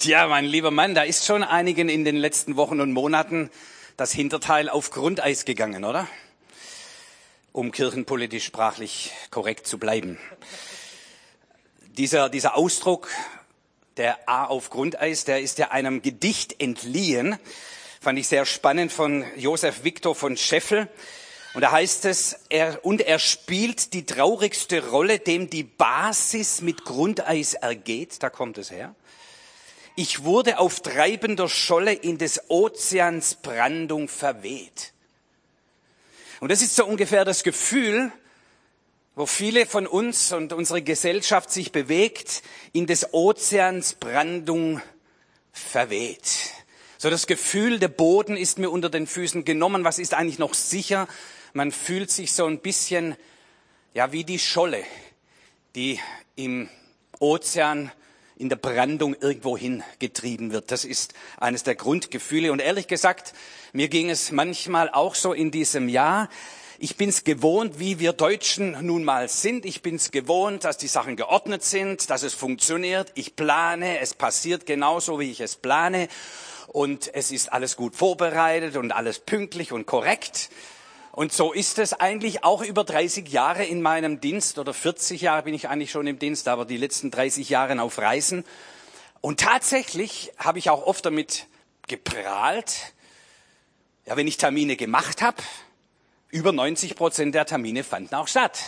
Tja, mein lieber Mann, da ist schon einigen in den letzten Wochen und Monaten das Hinterteil auf Grundeis gegangen, oder? Um kirchenpolitisch sprachlich korrekt zu bleiben. Dieser, dieser Ausdruck, der A auf Grundeis, der ist ja einem Gedicht entliehen. Fand ich sehr spannend von Josef Victor von Scheffel. Und da heißt es, er, und er spielt die traurigste Rolle, dem die Basis mit Grundeis ergeht. Da kommt es her. Ich wurde auf treibender Scholle in des Ozeans Brandung verweht. Und das ist so ungefähr das Gefühl, wo viele von uns und unsere Gesellschaft sich bewegt, in des Ozeans Brandung verweht. So das Gefühl, der Boden ist mir unter den Füßen genommen, was ist eigentlich noch sicher? Man fühlt sich so ein bisschen, ja, wie die Scholle, die im Ozean in der Brandung irgendwo hingetrieben wird. Das ist eines der Grundgefühle. Und ehrlich gesagt, mir ging es manchmal auch so in diesem Jahr. Ich bin's gewohnt, wie wir Deutschen nun mal sind. Ich bin's gewohnt, dass die Sachen geordnet sind, dass es funktioniert. Ich plane, es passiert genauso, wie ich es plane. Und es ist alles gut vorbereitet und alles pünktlich und korrekt. Und so ist es eigentlich auch über 30 Jahre in meinem Dienst oder 40 Jahre bin ich eigentlich schon im Dienst, aber die letzten 30 Jahre auf Reisen. Und tatsächlich habe ich auch oft damit geprahlt, ja, wenn ich Termine gemacht habe, über 90 Prozent der Termine fanden auch statt.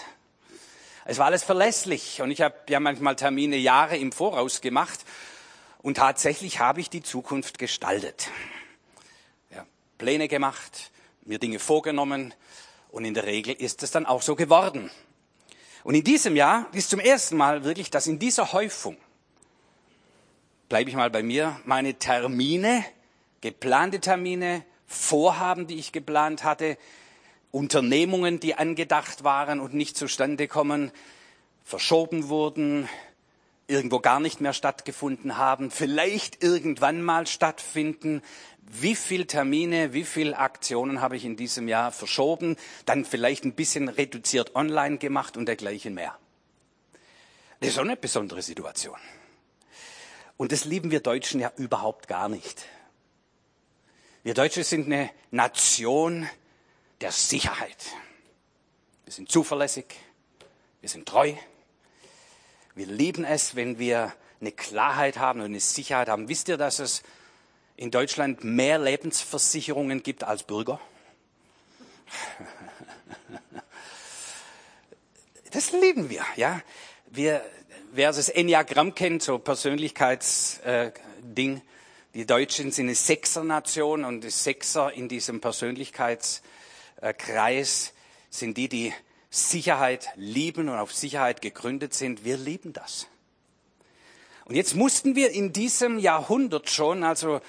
Es war alles verlässlich und ich habe ja manchmal Termine Jahre im Voraus gemacht und tatsächlich habe ich die Zukunft gestaltet. Ja, Pläne gemacht, mir Dinge vorgenommen und in der Regel ist es dann auch so geworden. Und in diesem Jahr ist zum ersten Mal wirklich, dass in dieser Häufung, bleibe ich mal bei mir, meine Termine, geplante Termine, Vorhaben, die ich geplant hatte, Unternehmungen, die angedacht waren und nicht zustande kommen, verschoben wurden, irgendwo gar nicht mehr stattgefunden haben, vielleicht irgendwann mal stattfinden, wie viel Termine, wie viel Aktionen habe ich in diesem Jahr verschoben, dann vielleicht ein bisschen reduziert online gemacht und dergleichen mehr. Das ist auch eine besondere Situation. Und das lieben wir Deutschen ja überhaupt gar nicht. Wir Deutsche sind eine Nation der Sicherheit. Wir sind zuverlässig, wir sind treu, wir lieben es, wenn wir eine Klarheit haben und eine Sicherheit haben. Wisst ihr, dass es in Deutschland mehr Lebensversicherungen gibt als Bürger? Das lieben wir, ja. Wir, wer das Enneagramm kennt, so Persönlichkeitsding, äh, die Deutschen sind eine Sechser-Nation und die Sechser in diesem Persönlichkeitskreis sind die, die Sicherheit lieben und auf Sicherheit gegründet sind. Wir lieben das. Und jetzt mussten wir in diesem Jahrhundert schon, also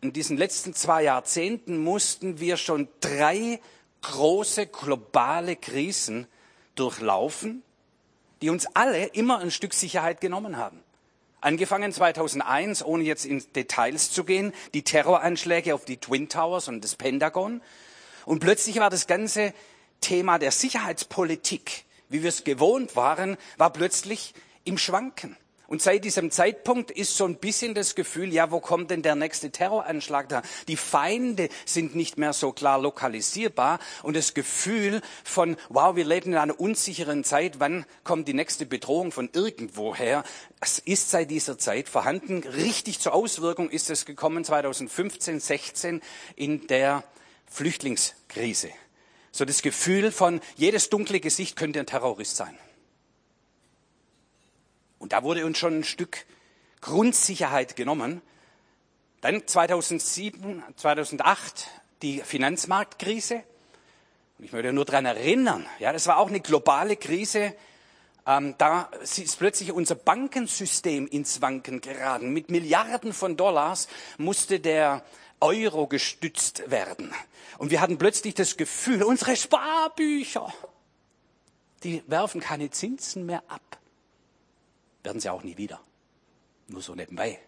in diesen letzten zwei Jahrzehnten, mussten wir schon drei große globale Krisen durchlaufen, die uns alle immer ein Stück Sicherheit genommen haben. Angefangen 2001, ohne jetzt in Details zu gehen, die Terroranschläge auf die Twin Towers und das Pentagon. Und plötzlich war das ganze Thema der Sicherheitspolitik, wie wir es gewohnt waren, war plötzlich im Schwanken. Und seit diesem Zeitpunkt ist so ein bisschen das Gefühl, ja, wo kommt denn der nächste Terroranschlag da? Die Feinde sind nicht mehr so klar lokalisierbar und das Gefühl von, wow, wir leben in einer unsicheren Zeit, wann kommt die nächste Bedrohung von irgendwoher? Es ist seit dieser Zeit vorhanden. Richtig zur Auswirkung ist es gekommen 2015, 16 in der Flüchtlingskrise. So das Gefühl von, jedes dunkle Gesicht könnte ein Terrorist sein. Und da wurde uns schon ein Stück Grundsicherheit genommen. Dann 2007, 2008 die Finanzmarktkrise. Und ich möchte nur daran erinnern, ja, das war auch eine globale Krise. Ähm, da ist plötzlich unser Bankensystem ins Wanken geraten. Mit Milliarden von Dollars musste der Euro gestützt werden. Und wir hatten plötzlich das Gefühl, unsere Sparbücher, die werfen keine Zinsen mehr ab werden sie auch nie wieder. Nur so nebenbei.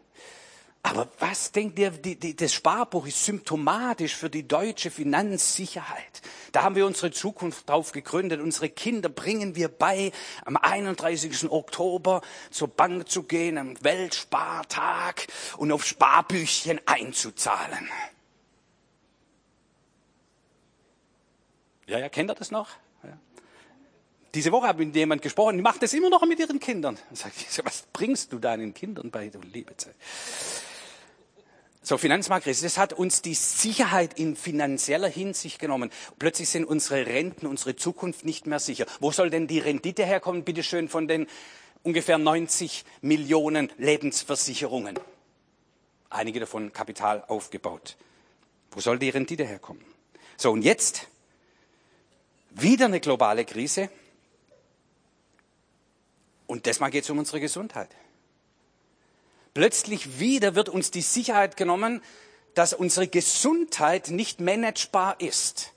Aber was denkt ihr, die, die, das Sparbuch ist symptomatisch für die deutsche Finanzsicherheit. Da haben wir unsere Zukunft drauf gegründet. Unsere Kinder bringen wir bei, am 31. Oktober zur Bank zu gehen, am Weltspartag und auf Sparbüchchen einzuzahlen. Ja, ja, kennt ihr das noch? Diese Woche habe ich mit jemand gesprochen, die macht das immer noch mit ihren Kindern. Sage ich, was bringst du deinen Kindern bei, du liebe Zeit? So, Finanzmarktkrise, das hat uns die Sicherheit in finanzieller Hinsicht genommen. Plötzlich sind unsere Renten, unsere Zukunft nicht mehr sicher. Wo soll denn die Rendite herkommen, bitteschön, von den ungefähr 90 Millionen Lebensversicherungen? Einige davon Kapital aufgebaut. Wo soll die Rendite herkommen? So, und jetzt wieder eine globale Krise. Und diesmal geht es um unsere Gesundheit. Plötzlich wieder wird uns die Sicherheit genommen, dass unsere Gesundheit nicht managebar ist.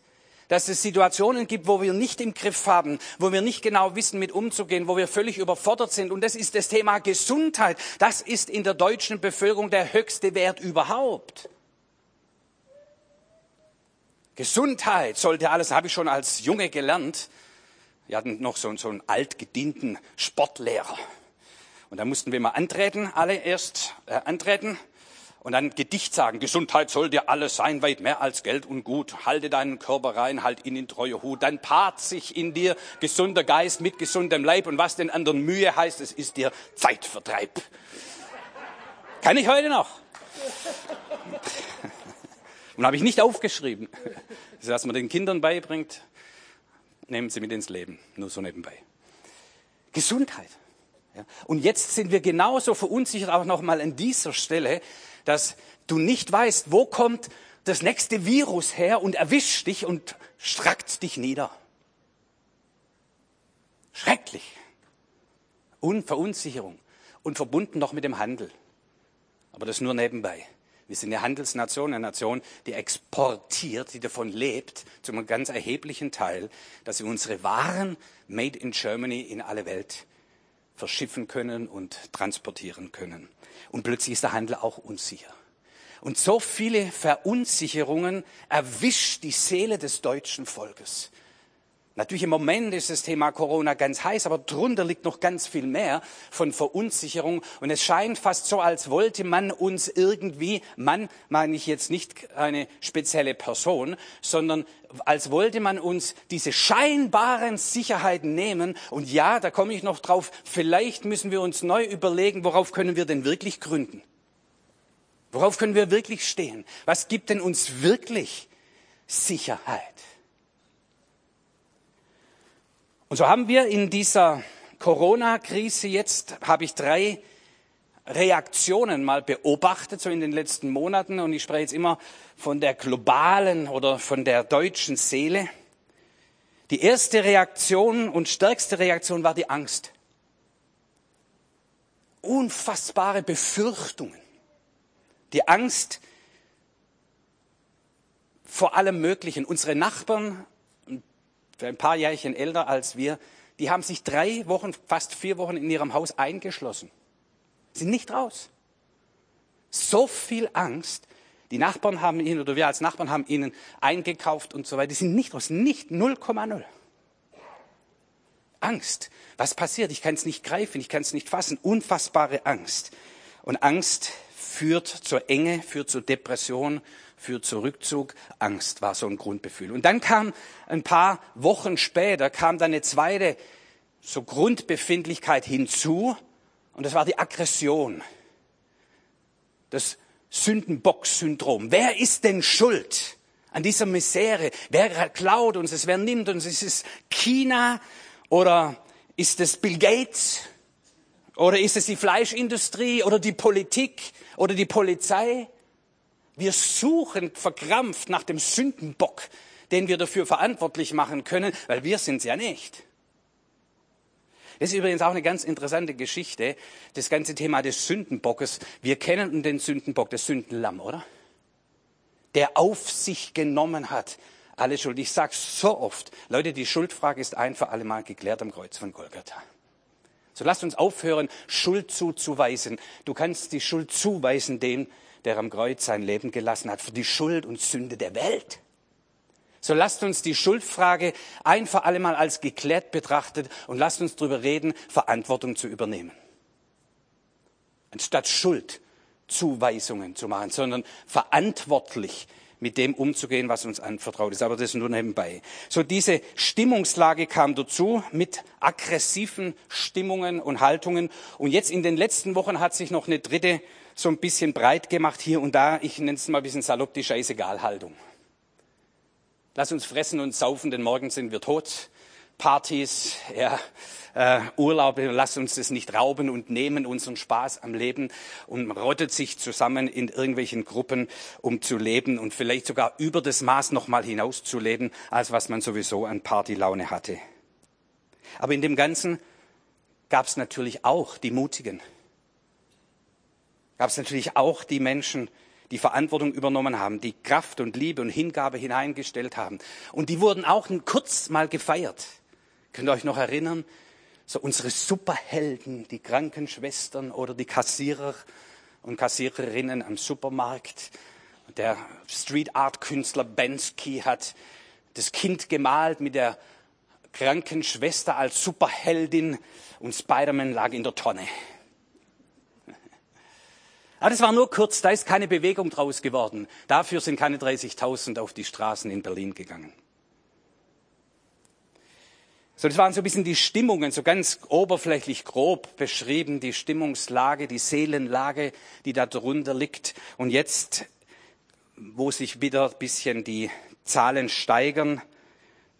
Dass es Situationen gibt, wo wir nicht im Griff haben, wo wir nicht genau wissen, mit umzugehen, wo wir völlig überfordert sind. Und das ist das Thema Gesundheit. Das ist in der deutschen Bevölkerung der höchste Wert überhaupt. Gesundheit sollte alles, habe ich schon als Junge gelernt. Wir hatten noch so, so einen altgedienten Sportlehrer. Und da mussten wir mal antreten, alle erst äh, antreten und dann Gedicht sagen. Gesundheit soll dir alles sein, weit mehr als Geld und Gut. Halte deinen Körper rein, halt ihn in treue Hut. Dann paart sich in dir gesunder Geist mit gesundem Leib. Und was den anderen Mühe heißt, es ist dir Zeitvertreib. Kann ich heute noch. Und habe ich nicht aufgeschrieben. Das, was man den Kindern beibringt, nehmen sie mit ins Leben. Nur so nebenbei. Gesundheit. Ja. Und jetzt sind wir genauso verunsichert auch nochmal an dieser Stelle, dass du nicht weißt, wo kommt das nächste Virus her und erwischt dich und strackt dich nieder. Schrecklich. Und Verunsicherung. Und verbunden noch mit dem Handel. Aber das nur nebenbei. Wir sind eine Handelsnation, eine Nation, die exportiert, die davon lebt, zu einem ganz erheblichen Teil, dass wir unsere Waren made in Germany in alle Welt verschiffen können und transportieren können. Und plötzlich ist der Handel auch unsicher. Und so viele Verunsicherungen erwischt die Seele des deutschen Volkes. Natürlich im Moment ist das Thema Corona ganz heiß, aber drunter liegt noch ganz viel mehr von Verunsicherung. Und es scheint fast so, als wollte man uns irgendwie, Mann meine ich jetzt nicht eine spezielle Person, sondern als wollte man uns diese scheinbaren Sicherheiten nehmen. Und ja, da komme ich noch drauf, vielleicht müssen wir uns neu überlegen, worauf können wir denn wirklich gründen? Worauf können wir wirklich stehen? Was gibt denn uns wirklich Sicherheit? Und so haben wir in dieser Corona-Krise jetzt, habe ich drei Reaktionen mal beobachtet, so in den letzten Monaten. Und ich spreche jetzt immer von der globalen oder von der deutschen Seele. Die erste Reaktion und stärkste Reaktion war die Angst. Unfassbare Befürchtungen. Die Angst vor allem Möglichen. Unsere Nachbarn für ein paar Jährchen älter als wir, die haben sich drei Wochen, fast vier Wochen in ihrem Haus eingeschlossen. Sind nicht raus. So viel Angst. Die Nachbarn haben ihnen, oder wir als Nachbarn haben ihnen eingekauft und so weiter. Die sind nicht raus. Nicht 0,0. Angst. Was passiert? Ich kann es nicht greifen, ich kann es nicht fassen. Unfassbare Angst. Und Angst führt zur Enge, führt zur Depression, für Zurückzug, Angst war so ein Grundgefühl. Und dann kam ein paar Wochen später, kam dann eine zweite so Grundbefindlichkeit hinzu, und das war die Aggression. Das Sündenbock-Syndrom. Wer ist denn schuld an dieser Misere? Wer klaut uns es? Wer nimmt uns? Ist es China oder ist es Bill Gates? Oder ist es die Fleischindustrie oder die Politik oder die Polizei? Wir suchen verkrampft nach dem Sündenbock, den wir dafür verantwortlich machen können, weil wir sind es ja nicht. Das ist übrigens auch eine ganz interessante Geschichte, das ganze Thema des Sündenbockes. Wir kennen den Sündenbock, das Sündenlamm, oder? Der auf sich genommen hat alle Schuld. Ich sage so oft, Leute, die Schuldfrage ist ein für alle Mal geklärt am Kreuz von Golgatha. So lasst uns aufhören, Schuld zuzuweisen. Du kannst die Schuld zuweisen dem, der am Kreuz sein Leben gelassen hat, für die Schuld und Sünde der Welt. So lasst uns die Schuldfrage ein für alle Mal als geklärt betrachtet und lasst uns darüber reden, Verantwortung zu übernehmen. Anstatt Schuldzuweisungen zu machen, sondern verantwortlich mit dem umzugehen, was uns anvertraut ist. Aber das nur nebenbei. So diese Stimmungslage kam dazu mit aggressiven Stimmungen und Haltungen. Und jetzt in den letzten Wochen hat sich noch eine dritte so ein bisschen breit gemacht hier und da. Ich nenne es mal ein bisschen salopp die Scheißegal-Haltung. Lass uns fressen und saufen, denn morgen sind wir tot. Partys, ja, äh, Urlaube, lass uns das nicht rauben und nehmen unseren Spaß am Leben und rottet sich zusammen in irgendwelchen Gruppen, um zu leben und vielleicht sogar über das Maß noch mal hinaus zu leben, als was man sowieso an Partylaune hatte. Aber in dem Ganzen gab es natürlich auch die Mutigen. Gab es natürlich auch die Menschen, die Verantwortung übernommen haben, die Kraft und Liebe und Hingabe hineingestellt haben. Und die wurden auch kurz mal gefeiert. Könnt ihr euch noch erinnern? So unsere Superhelden, die Krankenschwestern oder die Kassierer und Kassiererinnen am Supermarkt. Der Street Art Künstler Bensky hat das Kind gemalt mit der Krankenschwester als Superheldin und Spider-Man lag in der Tonne. Aber das war nur kurz, da ist keine Bewegung draus geworden. Dafür sind keine 30.000 auf die Straßen in Berlin gegangen. So, das waren so ein bisschen die Stimmungen, so ganz oberflächlich grob beschrieben, die Stimmungslage, die Seelenlage, die da drunter liegt. Und jetzt, wo sich wieder ein bisschen die Zahlen steigern,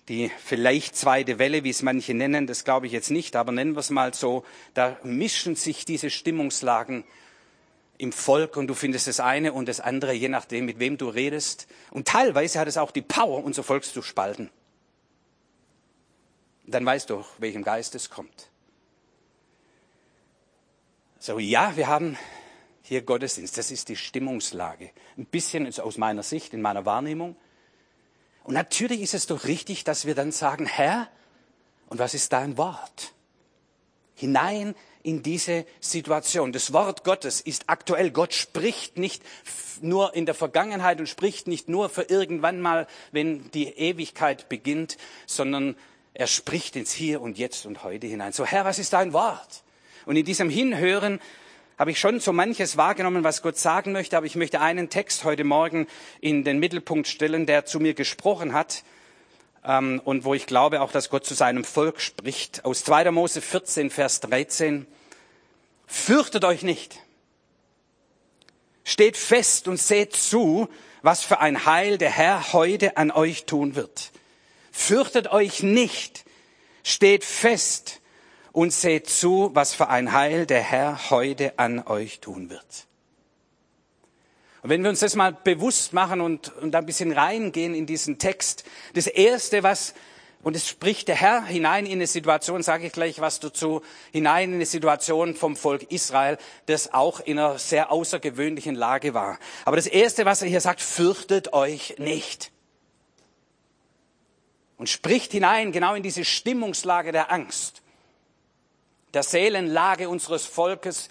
die vielleicht zweite Welle, wie es manche nennen, das glaube ich jetzt nicht, aber nennen wir es mal so, da mischen sich diese Stimmungslagen im Volk und du findest das eine und das andere, je nachdem, mit wem du redest. Und teilweise hat es auch die Power, unser Volk zu spalten dann weißt du, welchem Geist es kommt. So, ja, wir haben hier Gottesdienst. Das ist die Stimmungslage. Ein bisschen aus meiner Sicht, in meiner Wahrnehmung. Und natürlich ist es doch richtig, dass wir dann sagen, Herr, und was ist dein Wort? Hinein in diese Situation. Das Wort Gottes ist aktuell. Gott spricht nicht nur in der Vergangenheit und spricht nicht nur für irgendwann mal, wenn die Ewigkeit beginnt, sondern er spricht ins Hier und Jetzt und heute hinein. So, Herr, was ist dein Wort? Und in diesem Hinhören habe ich schon so manches wahrgenommen, was Gott sagen möchte, aber ich möchte einen Text heute Morgen in den Mittelpunkt stellen, der zu mir gesprochen hat ähm, und wo ich glaube auch, dass Gott zu seinem Volk spricht. Aus 2. Mose 14, Vers 13. Fürchtet euch nicht. Steht fest und seht zu, was für ein Heil der Herr heute an euch tun wird. Fürchtet euch nicht, steht fest und seht zu, was für ein Heil der Herr heute an euch tun wird. Und wenn wir uns das mal bewusst machen und, und ein bisschen reingehen in diesen Text, das Erste, was, und es spricht der Herr hinein in eine Situation, sage ich gleich was dazu, hinein in eine Situation vom Volk Israel, das auch in einer sehr außergewöhnlichen Lage war. Aber das Erste, was er hier sagt, fürchtet euch nicht und spricht hinein genau in diese Stimmungslage der Angst, der Seelenlage unseres Volkes.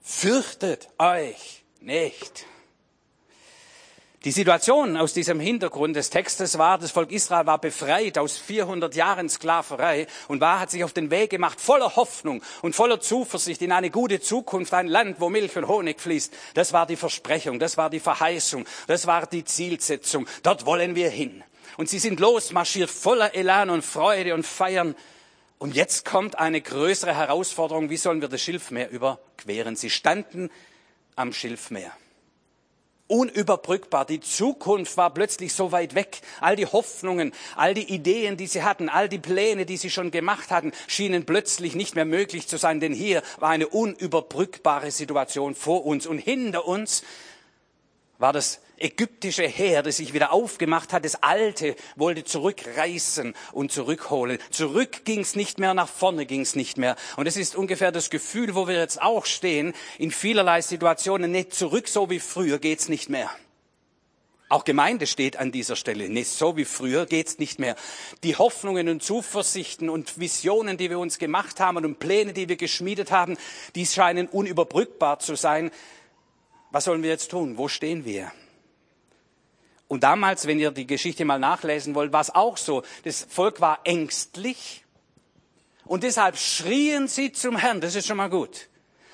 Fürchtet euch nicht. Die Situation aus diesem Hintergrund des Textes war, das Volk Israel war befreit aus 400 Jahren Sklaverei und war, hat sich auf den Weg gemacht, voller Hoffnung und voller Zuversicht in eine gute Zukunft, ein Land, wo Milch und Honig fließt. Das war die Versprechung, das war die Verheißung, das war die Zielsetzung. Dort wollen wir hin. Und sie sind losmarschiert voller Elan und Freude und Feiern. Und jetzt kommt eine größere Herausforderung. Wie sollen wir das Schilfmeer überqueren? Sie standen am Schilfmeer. Unüberbrückbar. Die Zukunft war plötzlich so weit weg. All die Hoffnungen, all die Ideen, die sie hatten, all die Pläne, die sie schon gemacht hatten, schienen plötzlich nicht mehr möglich zu sein. Denn hier war eine unüberbrückbare Situation vor uns. Und hinter uns war das ägyptische Heer, das sich wieder aufgemacht hat, das Alte wollte zurückreißen und zurückholen. Zurück ging's nicht mehr, nach vorne ging's nicht mehr. Und es ist ungefähr das Gefühl, wo wir jetzt auch stehen, in vielerlei Situationen, nicht zurück so wie früher geht's nicht mehr. Auch Gemeinde steht an dieser Stelle. Nicht so wie früher geht's nicht mehr. Die Hoffnungen und Zuversichten und Visionen, die wir uns gemacht haben und Pläne, die wir geschmiedet haben, die scheinen unüberbrückbar zu sein. Was sollen wir jetzt tun? Wo stehen wir? Und damals, wenn ihr die Geschichte mal nachlesen wollt, war es auch so. Das Volk war ängstlich und deshalb schrien sie zum Herrn. Das ist schon mal gut.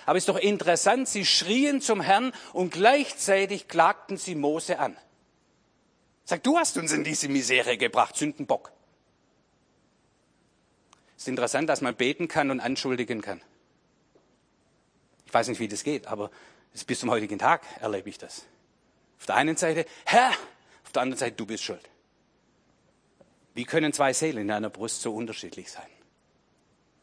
Aber es ist doch interessant, sie schrien zum Herrn und gleichzeitig klagten sie Mose an. Sag, du hast uns in diese Misere gebracht, Sündenbock. Ist interessant, dass man beten kann und anschuldigen kann. Ich weiß nicht, wie das geht, aber bis zum heutigen Tag erlebe ich das. Auf der einen Seite, Herr, auf der anderen Seite, du bist schuld. Wie können zwei Seelen in einer Brust so unterschiedlich sein?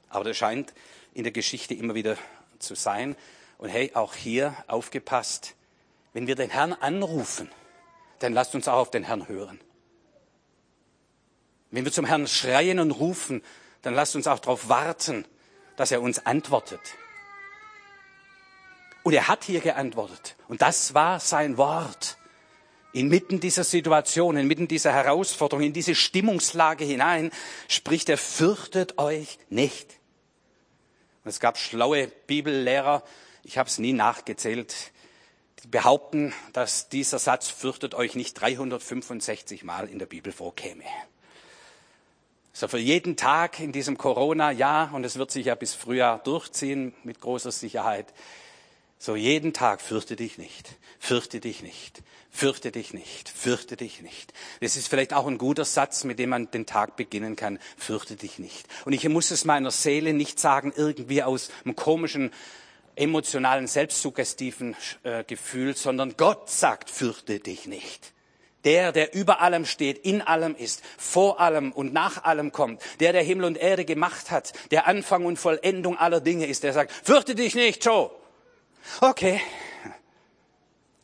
Aber das scheint in der Geschichte immer wieder zu sein. Und hey, auch hier aufgepasst, wenn wir den Herrn anrufen, dann lasst uns auch auf den Herrn hören. Wenn wir zum Herrn schreien und rufen, dann lasst uns auch darauf warten, dass er uns antwortet. Und er hat hier geantwortet. Und das war sein Wort. Inmitten dieser Situation, inmitten dieser Herausforderung, in diese Stimmungslage hinein spricht er, fürchtet euch nicht. Und es gab schlaue Bibellehrer, ich habe es nie nachgezählt, behaupten, dass dieser Satz fürchtet euch nicht 365 Mal in der Bibel vorkäme. So für jeden Tag in diesem Corona-Jahr, und es wird sich ja bis Frühjahr durchziehen mit großer Sicherheit, so jeden Tag fürchte dich nicht, fürchte dich nicht, fürchte dich nicht, fürchte dich nicht. Das ist vielleicht auch ein guter Satz, mit dem man den Tag beginnen kann, fürchte dich nicht. Und ich muss es meiner Seele nicht sagen, irgendwie aus einem komischen emotionalen, selbstsuggestiven äh, Gefühl, sondern Gott sagt, fürchte dich nicht. Der, der über allem steht, in allem ist, vor allem und nach allem kommt, der, der Himmel und Erde gemacht hat, der Anfang und Vollendung aller Dinge ist, der sagt, fürchte dich nicht, Joe. Okay,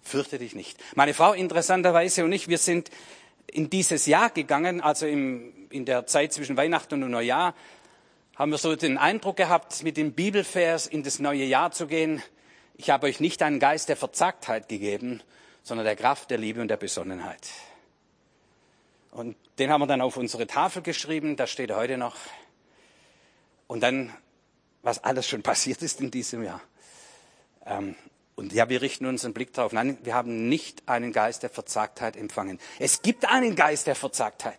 fürchte dich nicht. Meine Frau interessanterweise und ich, wir sind in dieses Jahr gegangen, also im, in der Zeit zwischen Weihnachten und Neujahr, haben wir so den Eindruck gehabt, mit dem Bibelvers in das neue Jahr zu gehen. Ich habe euch nicht einen Geist der Verzagtheit gegeben, sondern der Kraft, der Liebe und der Besonnenheit. Und den haben wir dann auf unsere Tafel geschrieben, da steht heute noch. Und dann, was alles schon passiert ist in diesem Jahr. Ähm, und ja, wir richten unseren Blick darauf. Nein, wir haben nicht einen Geist der Verzagtheit empfangen. Es gibt einen Geist der Verzagtheit.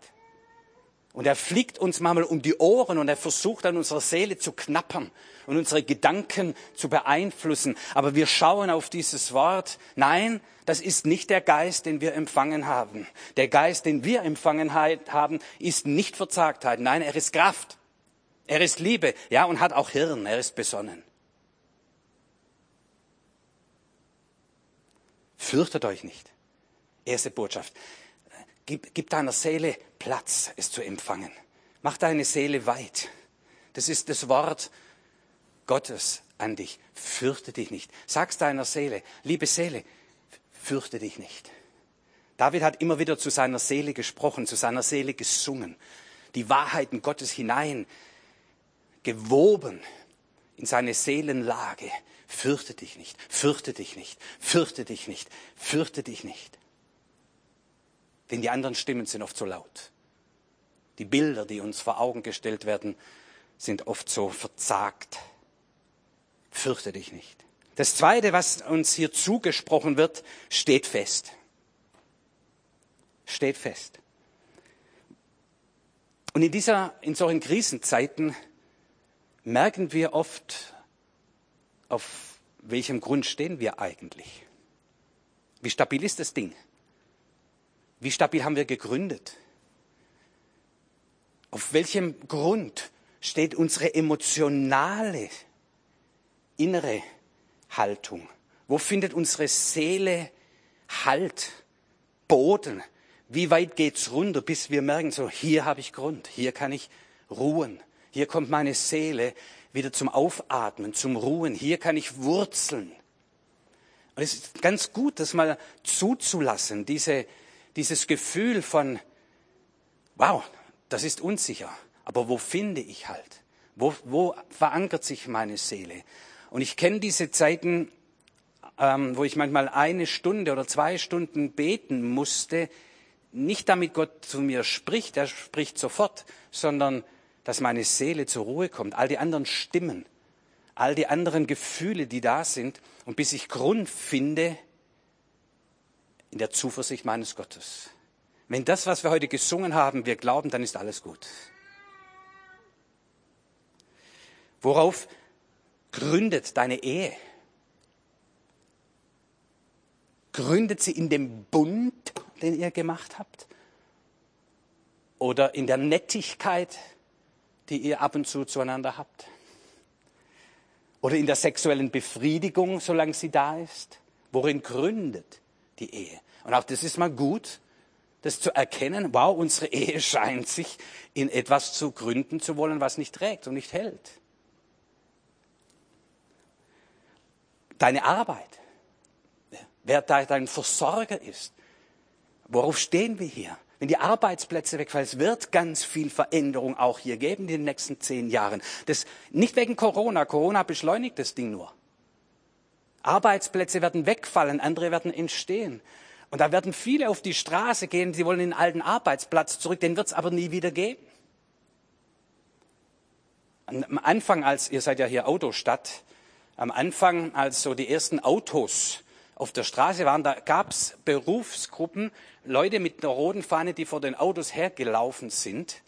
Und er fliegt uns manchmal um die Ohren und er versucht an unserer Seele zu knappern und unsere Gedanken zu beeinflussen. Aber wir schauen auf dieses Wort. Nein, das ist nicht der Geist, den wir empfangen haben. Der Geist, den wir empfangen haben, ist nicht Verzagtheit. Nein, er ist Kraft. Er ist Liebe. Ja, und hat auch Hirn. Er ist besonnen. Fürchtet euch nicht. Erste Botschaft. Gib, gib deiner Seele Platz, es zu empfangen. Mach deine Seele weit. Das ist das Wort Gottes an dich. Fürchte dich nicht. Sag's deiner Seele, liebe Seele, fürchte dich nicht. David hat immer wieder zu seiner Seele gesprochen, zu seiner Seele gesungen, die Wahrheiten Gottes hinein gewoben in seine Seelenlage. Fürchte dich nicht, fürchte dich nicht, fürchte dich nicht, fürchte dich nicht. Denn die anderen Stimmen sind oft so laut. Die Bilder, die uns vor Augen gestellt werden, sind oft so verzagt. Fürchte dich nicht. Das Zweite, was uns hier zugesprochen wird, steht fest. Steht fest. Und in dieser, in solchen Krisenzeiten merken wir oft, auf welchem Grund stehen wir eigentlich. Wie stabil ist das Ding? Wie stabil haben wir gegründet? Auf welchem Grund steht unsere emotionale innere Haltung? Wo findet unsere Seele Halt, Boden? Wie weit geht's runter, bis wir merken, so hier habe ich Grund, hier kann ich ruhen, hier kommt meine Seele wieder zum Aufatmen, zum Ruhen, hier kann ich wurzeln. Und es ist ganz gut, das mal zuzulassen, diese dieses Gefühl von, wow, das ist unsicher, aber wo finde ich halt? Wo, wo verankert sich meine Seele? Und ich kenne diese Zeiten ähm, wo ich manchmal eine Stunde oder zwei Stunden beten musste, nicht damit Gott zu mir spricht, er spricht sofort, sondern dass meine Seele zur Ruhe kommt, all die anderen Stimmen, all die anderen Gefühle, die da sind, und bis ich Grund finde in der Zuversicht meines Gottes. Wenn das, was wir heute gesungen haben, wir glauben, dann ist alles gut. Worauf gründet deine Ehe? Gründet sie in dem Bund, den ihr gemacht habt? Oder in der Nettigkeit, die ihr ab und zu zueinander habt? Oder in der sexuellen Befriedigung, solange sie da ist? Worin gründet die Ehe? Und auch das ist mal gut, das zu erkennen, wow, unsere Ehe scheint sich in etwas zu gründen zu wollen, was nicht trägt und nicht hält. Deine Arbeit, wer dein Versorger ist, worauf stehen wir hier? Wenn die Arbeitsplätze wegfallen, es wird ganz viel Veränderung auch hier geben in den nächsten zehn Jahren. Das nicht wegen Corona. Corona beschleunigt das Ding nur. Arbeitsplätze werden wegfallen, andere werden entstehen. Und da werden viele auf die Straße gehen, sie wollen den alten Arbeitsplatz zurück, den wird es aber nie wieder geben. Am Anfang, als ihr seid ja hier Autostadt, am Anfang, als so die ersten Autos auf der Straße waren, da gab es Berufsgruppen, Leute mit einer roten Fahne, die vor den Autos hergelaufen sind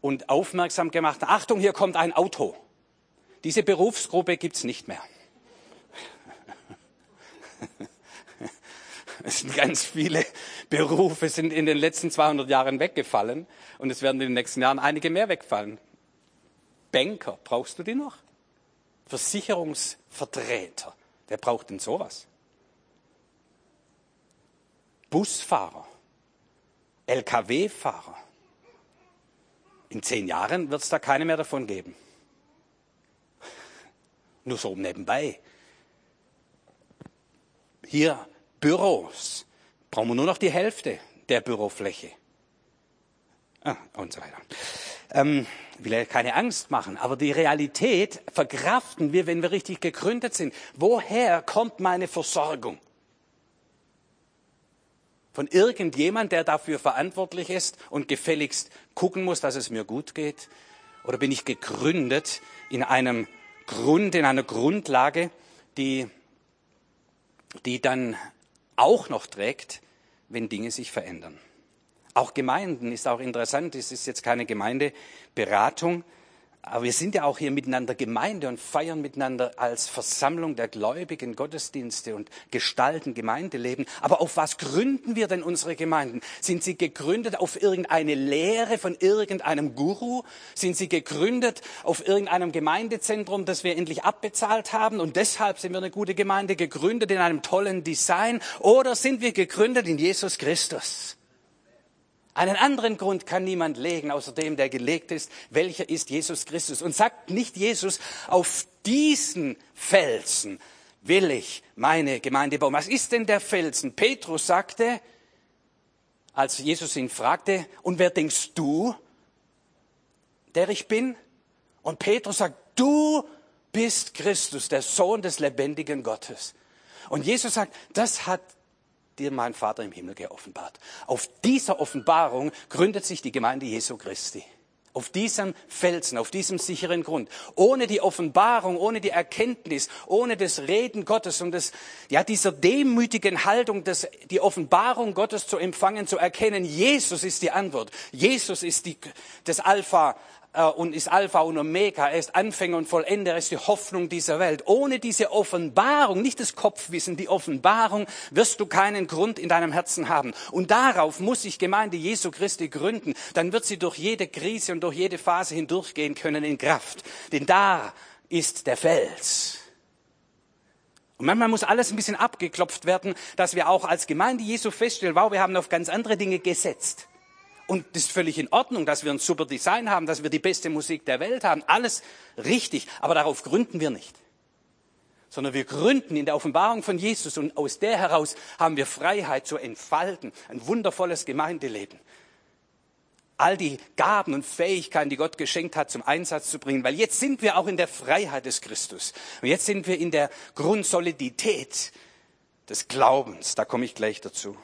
und aufmerksam gemacht, Achtung, hier kommt ein Auto. Diese Berufsgruppe gibt's nicht mehr. Es sind ganz viele Berufe sind in den letzten 200 Jahren weggefallen und es werden in den nächsten Jahren einige mehr wegfallen. Banker, brauchst du die noch? Versicherungsvertreter, wer braucht denn sowas? Busfahrer, Lkw-Fahrer. In zehn Jahren wird es da keine mehr davon geben. Nur so nebenbei. Hier Büros brauchen wir nur noch die Hälfte der Bürofläche. Ah, und so weiter. Ähm, will ja keine Angst machen, aber die Realität verkraften wir, wenn wir richtig gegründet sind. Woher kommt meine Versorgung? Von irgendjemand, der dafür verantwortlich ist und gefälligst gucken muss, dass es mir gut geht? Oder bin ich gegründet in einem Grund, in einer Grundlage, die, die dann auch noch trägt, wenn Dinge sich verändern. Auch Gemeinden ist auch interessant. Es ist jetzt keine Gemeindeberatung, aber wir sind ja auch hier miteinander Gemeinde und feiern miteinander als Versammlung der Gläubigen Gottesdienste und gestalten Gemeindeleben. Aber auf was gründen wir denn unsere Gemeinden? Sind sie gegründet auf irgendeine Lehre von irgendeinem Guru? Sind sie gegründet auf irgendeinem Gemeindezentrum, das wir endlich abbezahlt haben und deshalb sind wir eine gute Gemeinde gegründet in einem tollen Design? Oder sind wir gegründet in Jesus Christus? Einen anderen Grund kann niemand legen, außer dem, der gelegt ist. Welcher ist Jesus Christus? Und sagt nicht Jesus, auf diesen Felsen will ich meine Gemeinde bauen. Was ist denn der Felsen? Petrus sagte, als Jesus ihn fragte, und wer denkst du, der ich bin? Und Petrus sagt, du bist Christus, der Sohn des lebendigen Gottes. Und Jesus sagt, das hat dir mein Vater im Himmel geoffenbart. Auf dieser Offenbarung gründet sich die Gemeinde Jesu Christi. Auf diesem Felsen, auf diesem sicheren Grund. Ohne die Offenbarung, ohne die Erkenntnis, ohne das Reden Gottes und das, ja, dieser demütigen Haltung, das, die Offenbarung Gottes zu empfangen, zu erkennen, Jesus ist die Antwort. Jesus ist die, das Alpha und ist Alpha und Omega. Er ist Anfänger und Vollender. Er ist die Hoffnung dieser Welt. Ohne diese Offenbarung, nicht das Kopfwissen, die Offenbarung, wirst du keinen Grund in deinem Herzen haben. Und darauf muss sich Gemeinde Jesu Christi gründen. Dann wird sie durch jede Krise und durch jede Phase hindurchgehen können in Kraft. Denn da ist der Fels. Und manchmal muss alles ein bisschen abgeklopft werden, dass wir auch als Gemeinde Jesu feststellen, wow, wir haben auf ganz andere Dinge gesetzt. Und das ist völlig in Ordnung, dass wir ein super Design haben, dass wir die beste Musik der Welt haben. Alles richtig. Aber darauf gründen wir nicht. Sondern wir gründen in der Offenbarung von Jesus und aus der heraus haben wir Freiheit zu entfalten. Ein wundervolles Gemeindeleben. All die Gaben und Fähigkeiten, die Gott geschenkt hat, zum Einsatz zu bringen. Weil jetzt sind wir auch in der Freiheit des Christus. Und jetzt sind wir in der Grundsolidität des Glaubens. Da komme ich gleich dazu.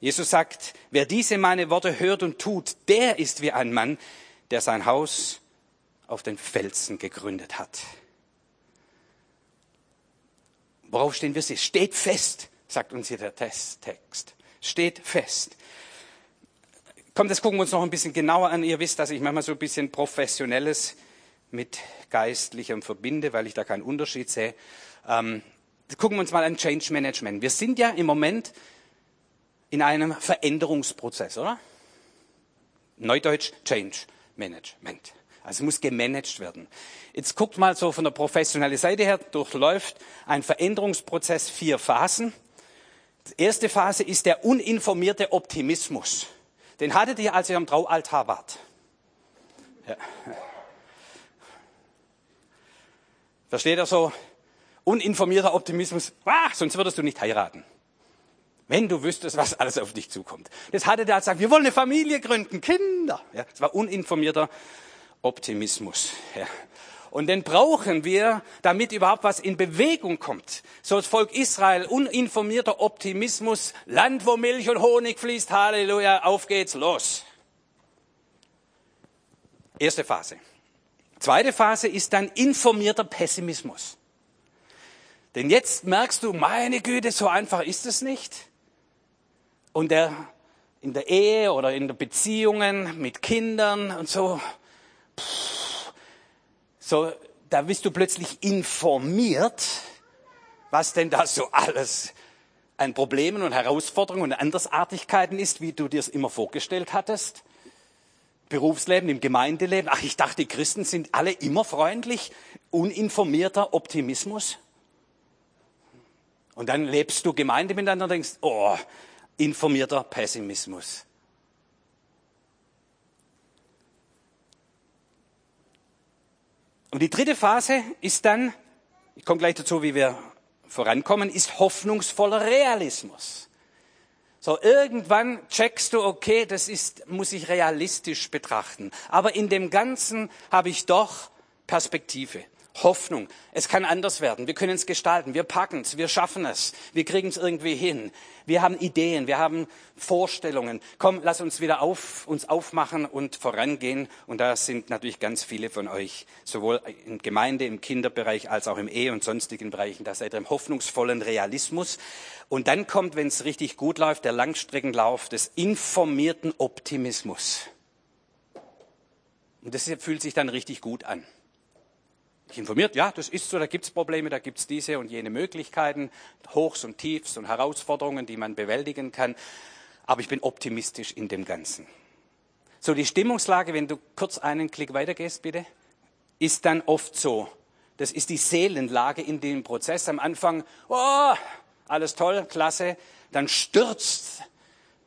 Jesus sagt, wer diese meine Worte hört und tut, der ist wie ein Mann, der sein Haus auf den Felsen gegründet hat. Worauf stehen wir? Steht fest, sagt uns hier der Text. Steht fest. Komm, das gucken wir uns noch ein bisschen genauer an. Ihr wisst, dass ich manchmal so ein bisschen Professionelles mit Geistlichem verbinde, weil ich da keinen Unterschied sehe. Ähm, gucken wir uns mal an Change Management. Wir sind ja im Moment in einem Veränderungsprozess, oder? Neudeutsch Change Management. Also es muss gemanagt werden. Jetzt guckt mal so von der professionellen Seite her, durchläuft ein Veränderungsprozess vier Phasen. Die erste Phase ist der uninformierte Optimismus. Den hattet ihr, als ihr am Traualtar wart. Ja. Versteht ihr so? Uninformierter Optimismus, ah, sonst würdest du nicht heiraten. Wenn du wüsstest, was alles auf dich zukommt. Das hatte der gesagt, wir wollen eine Familie gründen, Kinder. Ja, das war uninformierter Optimismus. Ja. Und den brauchen wir, damit überhaupt was in Bewegung kommt. So das Volk Israel, uninformierter Optimismus, Land, wo Milch und Honig fließt, Halleluja, auf geht's, los. Erste Phase. Zweite Phase ist dann informierter Pessimismus. Denn jetzt merkst du, meine Güte, so einfach ist es nicht. Und der, in der Ehe oder in den Beziehungen mit Kindern und so, so, da bist du plötzlich informiert, was denn da so alles an Problemen und Herausforderungen und Andersartigkeiten ist, wie du dir es immer vorgestellt hattest. Berufsleben, im Gemeindeleben. Ach, ich dachte, die Christen sind alle immer freundlich, uninformierter Optimismus. Und dann lebst du Gemeinde miteinander und denkst, oh, informierter Pessimismus. Und die dritte Phase ist dann, ich komme gleich dazu, wie wir vorankommen, ist hoffnungsvoller Realismus. So, irgendwann checkst du, okay, das ist, muss ich realistisch betrachten. Aber in dem Ganzen habe ich doch Perspektive. Hoffnung. Es kann anders werden. Wir können es gestalten. Wir packen es. Wir schaffen es. Wir kriegen es irgendwie hin. Wir haben Ideen. Wir haben Vorstellungen. Komm, lass uns wieder auf, uns aufmachen und vorangehen. Und da sind natürlich ganz viele von euch, sowohl in Gemeinde, im Kinderbereich als auch im Ehe- und sonstigen Bereichen. Da seid ihr im hoffnungsvollen Realismus. Und dann kommt, wenn es richtig gut läuft, der Langstreckenlauf des informierten Optimismus. Und das fühlt sich dann richtig gut an informiert, ja, das ist so, da gibt es Probleme, da gibt es diese und jene Möglichkeiten, Hochs und Tiefs und Herausforderungen, die man bewältigen kann. Aber ich bin optimistisch in dem Ganzen. So, die Stimmungslage, wenn du kurz einen Klick weitergehst, bitte, ist dann oft so. Das ist die Seelenlage in dem Prozess. Am Anfang, oh, alles toll, klasse. Dann stürzt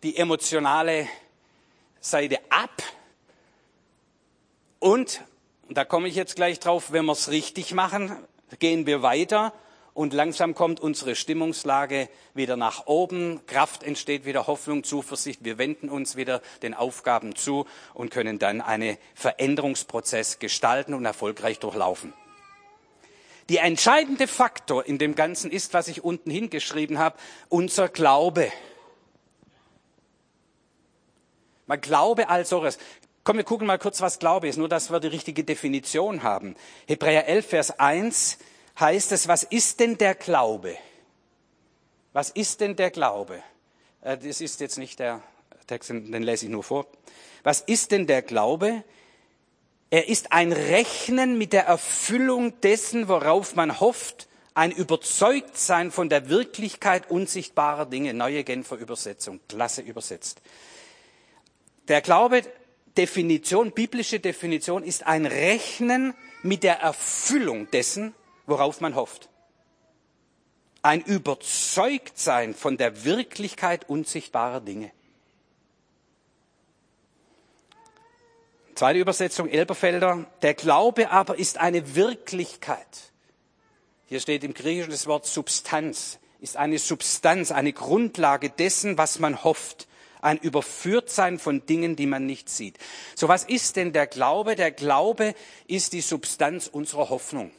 die emotionale Seite ab. Und und da komme ich jetzt gleich drauf, wenn wir es richtig machen, gehen wir weiter und langsam kommt unsere Stimmungslage wieder nach oben, Kraft entsteht wieder, Hoffnung, Zuversicht, wir wenden uns wieder den Aufgaben zu und können dann einen Veränderungsprozess gestalten und erfolgreich durchlaufen. Der entscheidende Faktor in dem Ganzen ist, was ich unten hingeschrieben habe, unser Glaube. Man Glaube als solches. Komm, wir gucken mal kurz, was Glaube ist, nur dass wir die richtige Definition haben. Hebräer 11, Vers 1 heißt es, was ist denn der Glaube? Was ist denn der Glaube? Äh, das ist jetzt nicht der Text, den lese ich nur vor. Was ist denn der Glaube? Er ist ein Rechnen mit der Erfüllung dessen, worauf man hofft, ein Überzeugtsein von der Wirklichkeit unsichtbarer Dinge. Neue Genfer Übersetzung, klasse übersetzt. Der Glaube Definition, biblische Definition ist ein Rechnen mit der Erfüllung dessen, worauf man hofft. Ein Überzeugtsein von der Wirklichkeit unsichtbarer Dinge. Zweite Übersetzung Elberfelder. Der Glaube aber ist eine Wirklichkeit. Hier steht im Griechischen das Wort Substanz. Ist eine Substanz, eine Grundlage dessen, was man hofft ein Überführtsein von Dingen, die man nicht sieht. So was ist denn der Glaube? Der Glaube ist die Substanz unserer Hoffnung.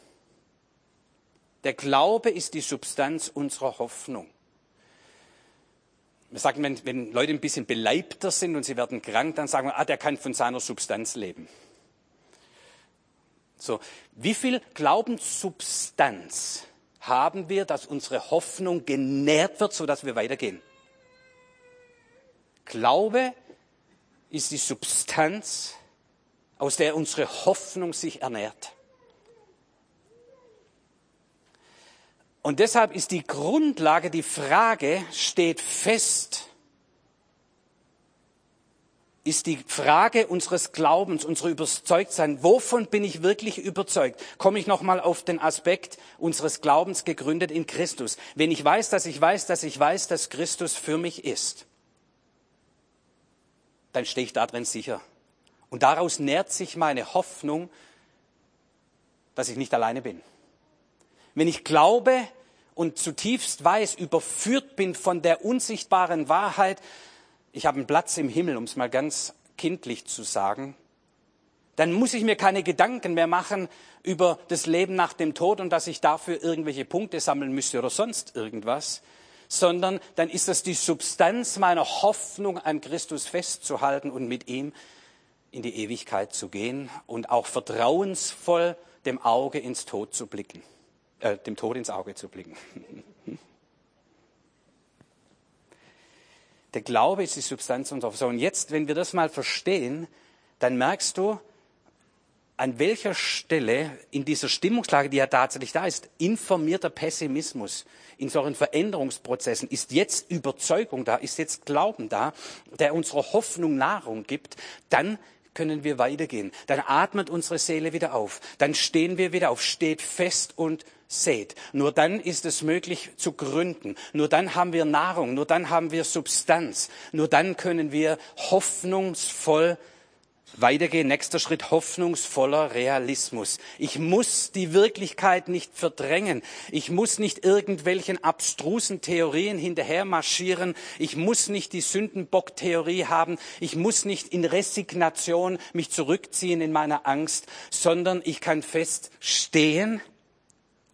Der Glaube ist die Substanz unserer Hoffnung. Wir sagen, wenn, wenn Leute ein bisschen beleibter sind und sie werden krank, dann sagen wir, ah, der kann von seiner Substanz leben. So, wie viel Glaubenssubstanz haben wir, dass unsere Hoffnung genährt wird, sodass wir weitergehen? Glaube ist die Substanz, aus der unsere Hoffnung sich ernährt. Und deshalb ist die Grundlage, die Frage steht fest, ist die Frage unseres Glaubens, unserer Überzeugtsein. Wovon bin ich wirklich überzeugt? Komme ich nochmal auf den Aspekt unseres Glaubens gegründet in Christus. Wenn ich weiß, dass ich weiß, dass ich weiß, dass Christus für mich ist, dann stehe ich darin sicher. Und daraus nährt sich meine Hoffnung, dass ich nicht alleine bin. Wenn ich glaube und zutiefst weiß, überführt bin von der unsichtbaren Wahrheit, ich habe einen Platz im Himmel, um es mal ganz kindlich zu sagen, dann muss ich mir keine Gedanken mehr machen über das Leben nach dem Tod und dass ich dafür irgendwelche Punkte sammeln müsste oder sonst irgendwas, sondern dann ist das die Substanz meiner Hoffnung an Christus festzuhalten und mit ihm in die Ewigkeit zu gehen und auch vertrauensvoll dem Auge ins Tod zu blicken, äh, dem Tod ins Auge zu blicken. Der Glaube ist die Substanz unserer Hoffnung. Und jetzt, wenn wir das mal verstehen, dann merkst du, an welcher Stelle in dieser Stimmungslage, die ja tatsächlich da ist, informierter Pessimismus in solchen Veränderungsprozessen, ist jetzt Überzeugung da, ist jetzt Glauben da, der unserer Hoffnung Nahrung gibt, dann können wir weitergehen. Dann atmet unsere Seele wieder auf. Dann stehen wir wieder auf, steht fest und sät. Nur dann ist es möglich zu gründen. Nur dann haben wir Nahrung. Nur dann haben wir Substanz. Nur dann können wir hoffnungsvoll weitergehen. Nächster Schritt, hoffnungsvoller Realismus. Ich muss die Wirklichkeit nicht verdrängen. Ich muss nicht irgendwelchen abstrusen Theorien hinterher marschieren. Ich muss nicht die Sündenbock-Theorie haben. Ich muss nicht in Resignation mich zurückziehen in meiner Angst, sondern ich kann feststehen,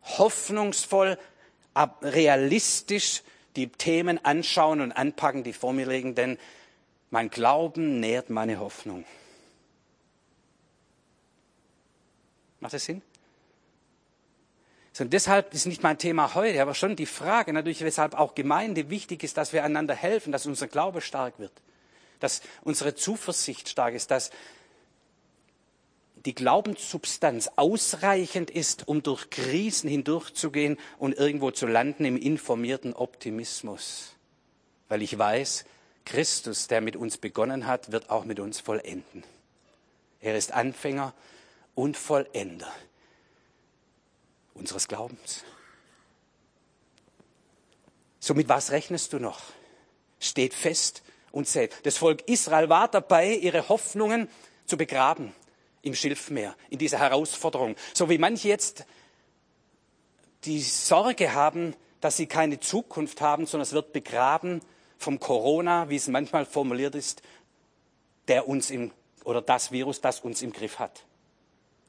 hoffnungsvoll, realistisch die Themen anschauen und anpacken, die vor mir liegen, denn mein Glauben nährt meine Hoffnung. Macht das Sinn? Und deshalb ist nicht mein Thema heute, aber schon die Frage natürlich, weshalb auch Gemeinde wichtig ist, dass wir einander helfen, dass unser Glaube stark wird, dass unsere Zuversicht stark ist, dass die Glaubenssubstanz ausreichend ist, um durch Krisen hindurchzugehen und irgendwo zu landen im informierten Optimismus. Weil ich weiß, Christus, der mit uns begonnen hat, wird auch mit uns vollenden. Er ist Anfänger und Vollender unseres Glaubens. So mit was rechnest du noch? Steht fest und zählt. Das Volk Israel war dabei, ihre Hoffnungen zu begraben im Schilfmeer, in dieser Herausforderung. So wie manche jetzt die Sorge haben, dass sie keine Zukunft haben, sondern es wird begraben vom Corona, wie es manchmal formuliert ist, der uns im, oder das Virus, das uns im Griff hat.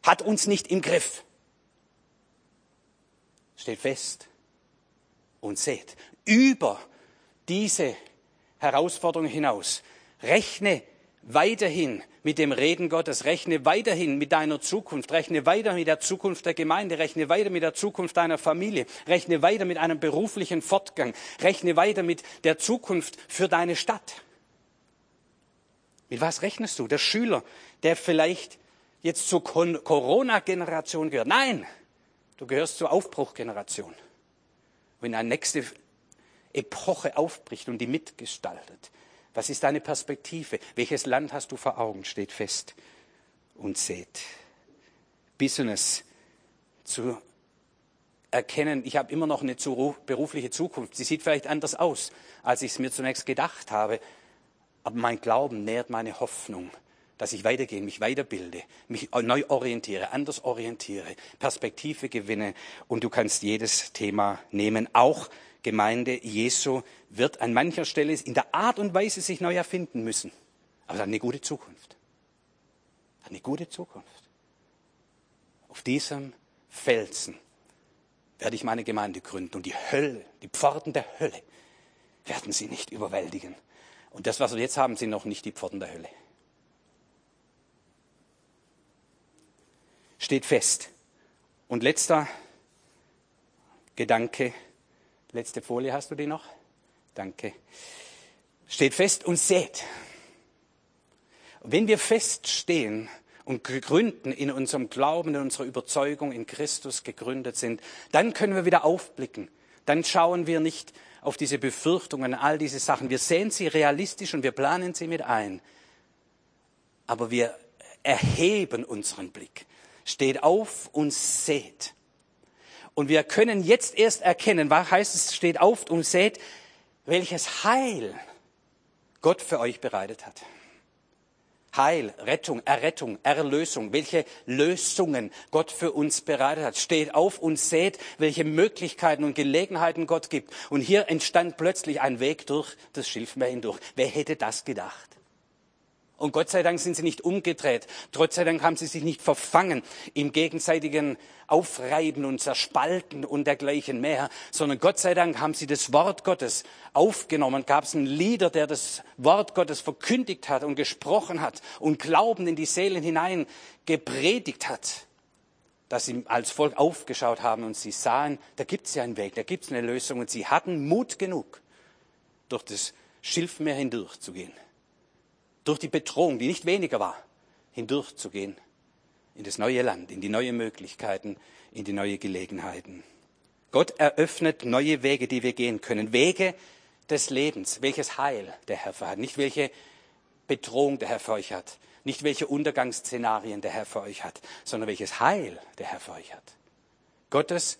Hat uns nicht im Griff. Steht fest und seht. Über diese Herausforderung hinaus rechne weiterhin mit dem Reden Gottes, rechne weiterhin mit deiner Zukunft, rechne weiter mit der Zukunft der Gemeinde, rechne weiter mit der Zukunft deiner Familie, rechne weiter mit einem beruflichen Fortgang, rechne weiter mit der Zukunft für deine Stadt. Mit was rechnest du? Der Schüler, der vielleicht jetzt zur Corona-Generation gehört. Nein, du gehörst zur Aufbruchgeneration. Wenn eine nächste Epoche aufbricht und die mitgestaltet, was ist deine Perspektive? Welches Land hast du vor Augen? Steht fest und seht. Business zu erkennen, ich habe immer noch eine berufliche Zukunft. Sie sieht vielleicht anders aus, als ich es mir zunächst gedacht habe. Aber mein Glauben nährt meine Hoffnung, dass ich weitergehe, mich weiterbilde, mich neu orientiere, anders orientiere, Perspektive gewinne und du kannst jedes Thema nehmen, auch Gemeinde Jesu wird an mancher Stelle in der Art und Weise sich neu erfinden müssen. Aber hat eine gute Zukunft. Eine gute Zukunft. Auf diesem Felsen werde ich meine Gemeinde gründen und die Hölle, die Pforten der Hölle werden sie nicht überwältigen. Und das, was wir jetzt haben, sind noch nicht die Pforten der Hölle. Steht fest. Und letzter Gedanke, letzte Folie hast du die noch? Danke. Steht fest und sät. Wenn wir feststehen und gegründen in unserem Glauben, in unserer Überzeugung in Christus gegründet sind, dann können wir wieder aufblicken. Dann schauen wir nicht auf diese Befürchtungen, all diese Sachen. Wir sehen sie realistisch und wir planen sie mit ein. Aber wir erheben unseren Blick. Steht auf und seht. Und wir können jetzt erst erkennen, was heißt es, steht auf und seht, welches Heil Gott für euch bereitet hat. Heil, Rettung, Errettung, Erlösung, welche Lösungen Gott für uns bereitet hat. Steht auf und seht, welche Möglichkeiten und Gelegenheiten Gott gibt. Und hier entstand plötzlich ein Weg durch das Schilfmeer hindurch. Wer hätte das gedacht? Und Gott sei Dank sind sie nicht umgedreht. Gott sei Dank haben sie sich nicht verfangen im gegenseitigen Aufreiben und Zerspalten und dergleichen mehr, sondern Gott sei Dank haben sie das Wort Gottes aufgenommen. Gab es einen Lieder, der das Wort Gottes verkündigt hat und gesprochen hat und Glauben in die Seelen hinein gepredigt hat, dass sie als Volk aufgeschaut haben und sie sahen, da gibt es ja einen Weg, da gibt es eine Lösung und sie hatten Mut genug, durch das Schilfmeer hindurchzugehen durch die Bedrohung, die nicht weniger war, hindurchzugehen in das neue Land, in die neuen Möglichkeiten, in die neuen Gelegenheiten. Gott eröffnet neue Wege, die wir gehen können. Wege des Lebens, welches Heil der Herr für hat, nicht welche Bedrohung der Herr für euch hat, nicht welche Untergangsszenarien der Herr für euch hat, sondern welches Heil der Herr für euch hat. Gottes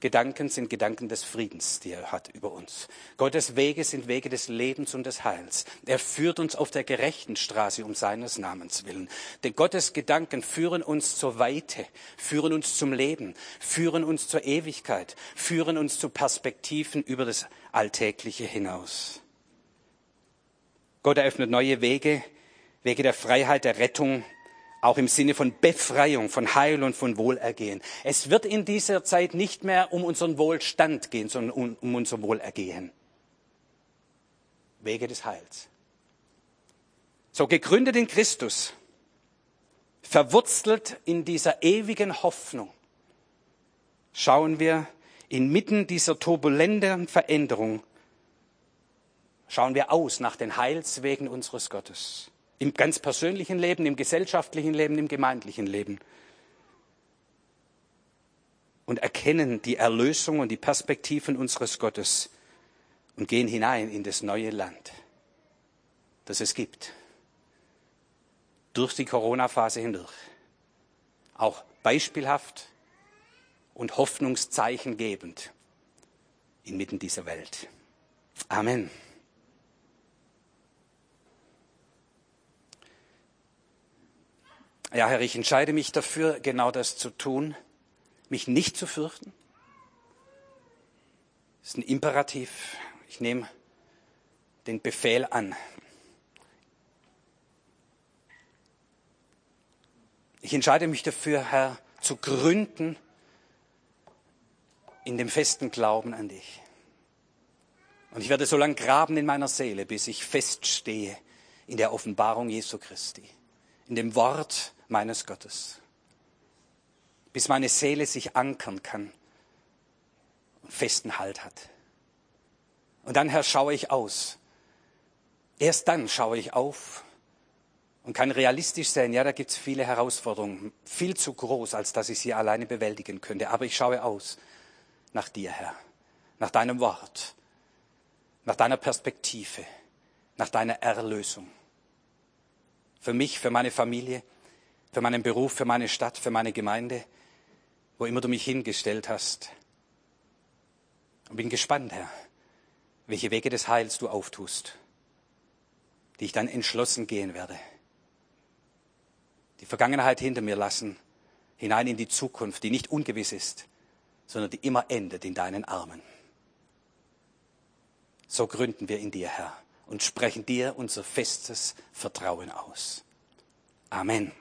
Gedanken sind Gedanken des Friedens, die er hat über uns. Gottes Wege sind Wege des Lebens und des Heils. Er führt uns auf der gerechten Straße um seines Namens willen. Denn Gottes Gedanken führen uns zur Weite, führen uns zum Leben, führen uns zur Ewigkeit, führen uns zu Perspektiven über das Alltägliche hinaus. Gott eröffnet neue Wege, Wege der Freiheit, der Rettung, auch im Sinne von Befreiung, von Heil und von Wohlergehen. Es wird in dieser Zeit nicht mehr um unseren Wohlstand gehen, sondern um, um unser Wohlergehen. Wege des Heils. So gegründet in Christus, verwurzelt in dieser ewigen Hoffnung, schauen wir inmitten dieser turbulenten Veränderung, schauen wir aus nach den Heilswegen unseres Gottes. Im ganz persönlichen Leben, im gesellschaftlichen Leben, im gemeindlichen Leben. Und erkennen die Erlösung und die Perspektiven unseres Gottes und gehen hinein in das neue Land, das es gibt. Durch die Corona-Phase hindurch. Auch beispielhaft und Hoffnungszeichen gebend inmitten dieser Welt. Amen. Ja, Herr, ich entscheide mich dafür, genau das zu tun, mich nicht zu fürchten. Das ist ein Imperativ. Ich nehme den Befehl an. Ich entscheide mich dafür, Herr, zu gründen in dem festen Glauben an dich. Und ich werde so lange graben in meiner Seele, bis ich feststehe in der Offenbarung Jesu Christi, in dem Wort, meines Gottes, bis meine Seele sich ankern kann und festen Halt hat. Und dann, Herr, schaue ich aus. Erst dann schaue ich auf und kann realistisch sein, ja, da gibt es viele Herausforderungen, viel zu groß, als dass ich sie alleine bewältigen könnte. Aber ich schaue aus nach dir, Herr, nach deinem Wort, nach deiner Perspektive, nach deiner Erlösung. Für mich, für meine Familie, für meinen Beruf, für meine Stadt, für meine Gemeinde, wo immer du mich hingestellt hast. Und bin gespannt, Herr, welche Wege des Heils du auftust, die ich dann entschlossen gehen werde. Die Vergangenheit hinter mir lassen, hinein in die Zukunft, die nicht ungewiss ist, sondern die immer endet in deinen Armen. So gründen wir in dir, Herr, und sprechen dir unser festes Vertrauen aus. Amen.